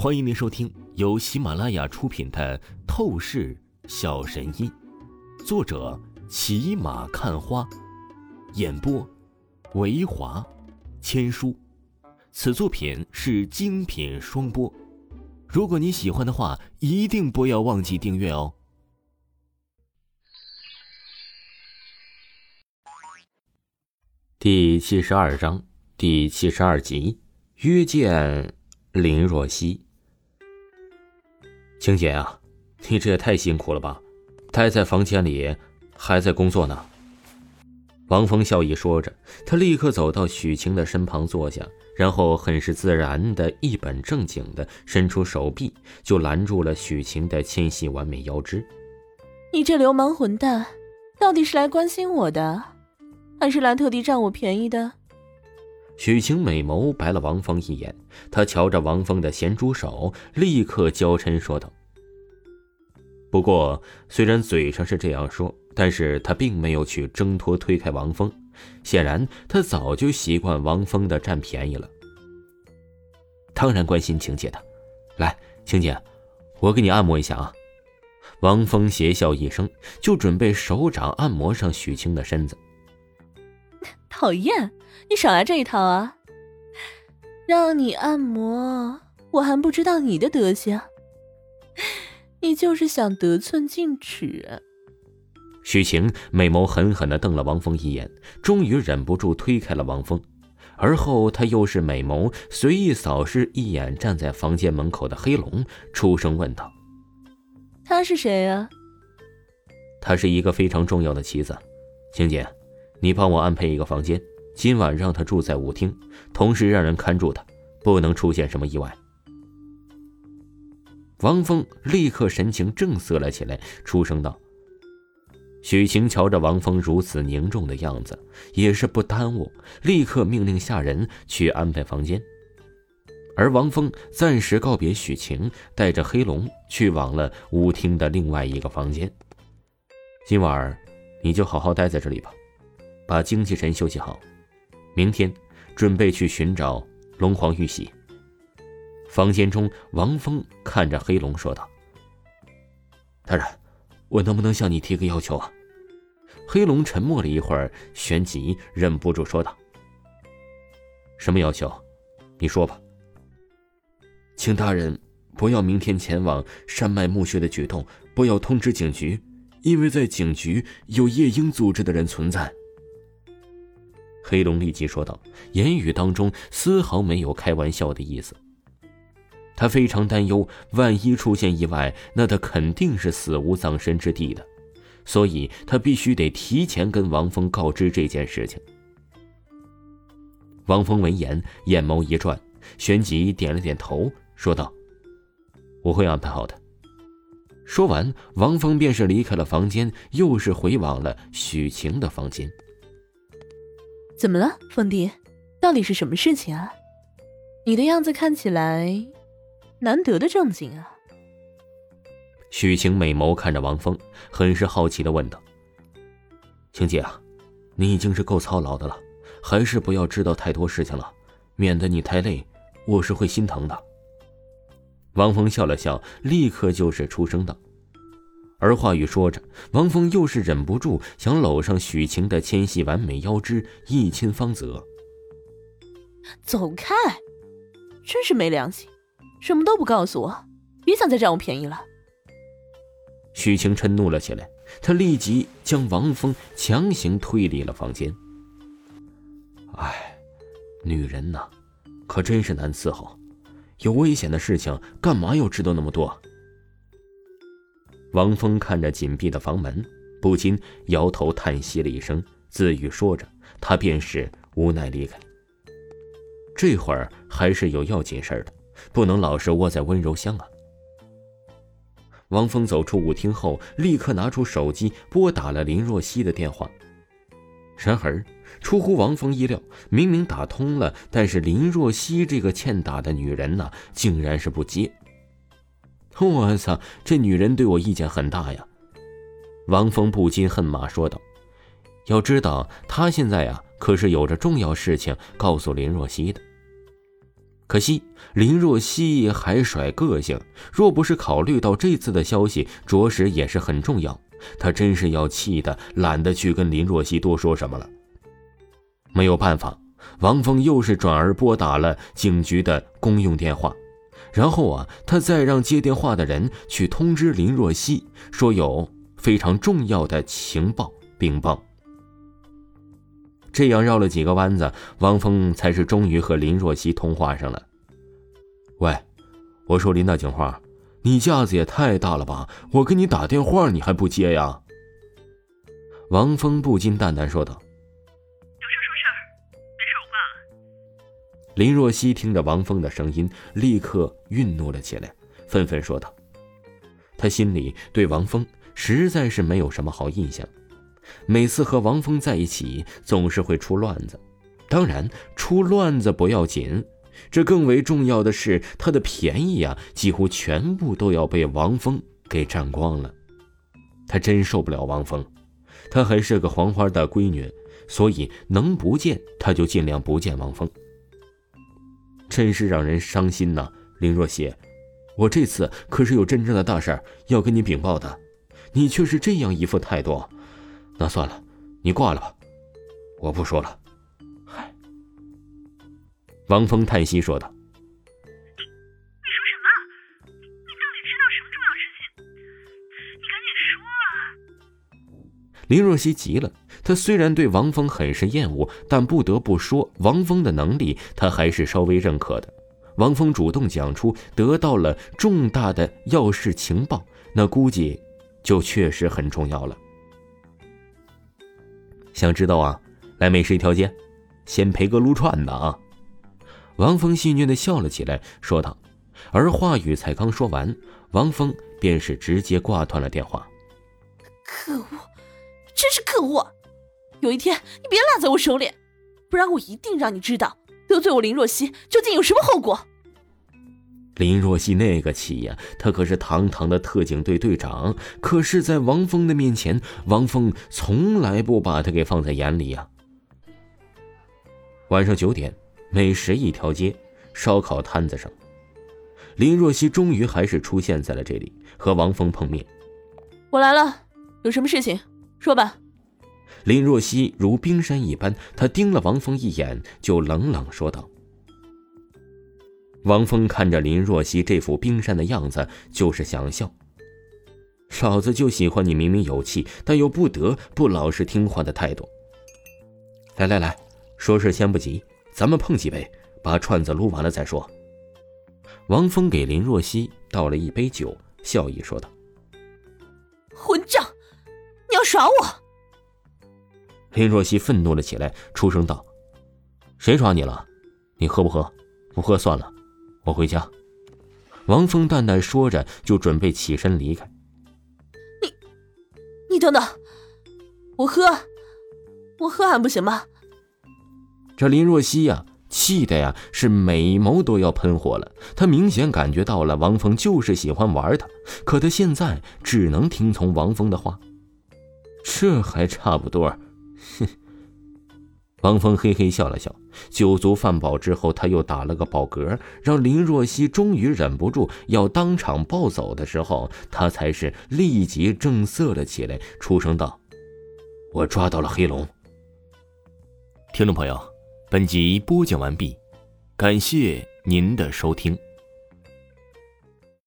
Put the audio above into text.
欢迎您收听由喜马拉雅出品的《透视小神医》，作者骑马看花，演播维华千书。此作品是精品双播。如果你喜欢的话，一定不要忘记订阅哦。第七十二章第七十二集：约见林若曦。青姐啊，你这也太辛苦了吧！待在房间里，还在工作呢。王峰笑意说着，他立刻走到许晴的身旁坐下，然后很是自然的一本正经的伸出手臂，就拦住了许晴的纤细完美腰肢。你这流氓混蛋，到底是来关心我的，还是来特地占我便宜的？许晴美眸白了王峰一眼，她瞧着王峰的咸猪手，立刻娇嗔说道：“不过，虽然嘴上是这样说，但是她并没有去挣脱推开王峰。显然，她早就习惯王峰的占便宜了。当然关心晴姐的，来，晴姐，我给你按摩一下啊。”王峰邪笑一声，就准备手掌按摩上许晴的身子。讨厌！你少来这一套啊！让你按摩，我还不知道你的德行。你就是想得寸进尺。许晴美眸狠狠的瞪了王峰一眼，终于忍不住推开了王峰，而后她又是美眸随意扫视一眼站在房间门口的黑龙，出声问道：“他是谁啊？”“他是一个非常重要的棋子，晴姐，你帮我安排一个房间。”今晚让他住在舞厅，同时让人看住他，不能出现什么意外。王峰立刻神情正色了起来，出声道：“许晴瞧着王峰如此凝重的样子，也是不耽误，立刻命令下人去安排房间。”而王峰暂时告别许晴，带着黑龙去往了舞厅的另外一个房间。今晚你就好好待在这里吧，把精气神休息好。明天，准备去寻找龙皇玉玺。房间中，王峰看着黑龙说道：“大人，我能不能向你提个要求啊？”黑龙沉默了一会儿，旋即忍不住说道：“什么要求？你说吧。请大人不要明天前往山脉墓穴的举动，不要通知警局，因为在警局有夜莺组织的人存在。”黑龙立即说道，言语当中丝毫没有开玩笑的意思。他非常担忧，万一出现意外，那他肯定是死无葬身之地的，所以他必须得提前跟王峰告知这件事情。王峰闻言，眼眸一转，旋即点了点头，说道：“我会安排好的。”说完，王峰便是离开了房间，又是回往了许晴的房间。怎么了，凤弟？到底是什么事情啊？你的样子看起来难得的正经啊！许晴美眸看着王峰，很是好奇的问道：“晴姐啊，你已经是够操劳的了，还是不要知道太多事情了，免得你太累，我是会心疼的。”王峰笑了笑，立刻就是出声道。而话语说着，王峰又是忍不住想搂上许晴的纤细完美腰肢，一亲芳泽。走开！真是没良心，什么都不告诉我，别想再占我便宜了。许晴嗔怒了起来，她立即将王峰强行推离了房间。哎，女人呐，可真是难伺候，有危险的事情干嘛要知道那么多？王峰看着紧闭的房门，不禁摇头叹息了一声，自语说着，他便是无奈离开。这会儿还是有要紧事的，不能老是窝在温柔乡啊。王峰走出舞厅后，立刻拿出手机拨打了林若曦的电话。然而，出乎王峰意料，明明打通了，但是林若曦这个欠打的女人呢，竟然是不接。我操，这女人对我意见很大呀！王峰不禁恨马说道：“要知道，他现在呀，可是有着重要事情告诉林若曦的。”可惜林若曦还甩个性，若不是考虑到这次的消息着实也是很重要，他真是要气的懒得去跟林若曦多说什么了。没有办法，王峰又是转而拨打了警局的公用电话，然后啊，他再让接电话的人去通知林若曦，说有非常重要的情报禀报。这样绕了几个弯子，王峰才是终于和林若曦通话上了。喂，我说林大警花，你架子也太大了吧！我给你打电话，你还不接呀？王峰不禁淡淡说道：“林若曦听着王峰的声音，立刻愠怒了起来，愤愤说道：“他心里对王峰实在是没有什么好印象。”每次和王峰在一起，总是会出乱子。当然，出乱子不要紧，这更为重要的是，他的便宜啊，几乎全部都要被王峰给占光了。他真受不了王峰，他还是个黄花大闺女，所以能不见他就尽量不见王峰。真是让人伤心呐，林若曦，我这次可是有真正的大事要跟你禀报的，你却是这样一副态度。那算了，你挂了吧，我不说了。嗨，王峰叹息说道：“你你说什么？你到底知道什么重要事情？你赶紧说啊！”林若曦急了，他虽然对王峰很是厌恶，但不得不说，王峰的能力他还是稍微认可的。王峰主动讲出得到了重大的要事情报，那估计就确实很重要了。想知道啊？来美食一条街，先赔个撸串的啊！王峰戏谑的笑了起来，说道。而话语才刚说完，王峰便是直接挂断了电话。可恶，真是可恶！有一天你别落在我手里，不然我一定让你知道得罪我林若曦究竟有什么后果。林若曦那个气呀，她可是堂堂的特警队队长，可是，在王峰的面前，王峰从来不把她给放在眼里呀。晚上九点，美食一条街，烧烤摊子上，林若曦终于还是出现在了这里，和王峰碰面。我来了，有什么事情说吧。林若曦如冰山一般，她盯了王峰一眼，就冷冷说道。王峰看着林若曦这副冰山的样子，就是想笑。老子就喜欢你明明有气，但又不得不老实听话的态度。来来来，说事先不急，咱们碰几杯，把串子撸完了再说。王峰给林若曦倒了一杯酒，笑意说道：“混账，你要耍我！”林若曦愤怒了起来，出声道：“谁耍你了？你喝不喝？不喝算了。”我回家，王峰淡淡说着，就准备起身离开。你，你等等，我喝，我喝还不行吗？这林若曦呀，气的呀是美眸都要喷火了。她明显感觉到了王峰就是喜欢玩她，可她现在只能听从王峰的话。这还差不多，哼。王峰嘿嘿笑了笑，酒足饭饱之后，他又打了个饱嗝，让林若曦终于忍不住要当场暴走的时候，他才是立即正色了起来，出声道：“我抓到了黑龙。”听众朋友，本集播讲完毕，感谢您的收听。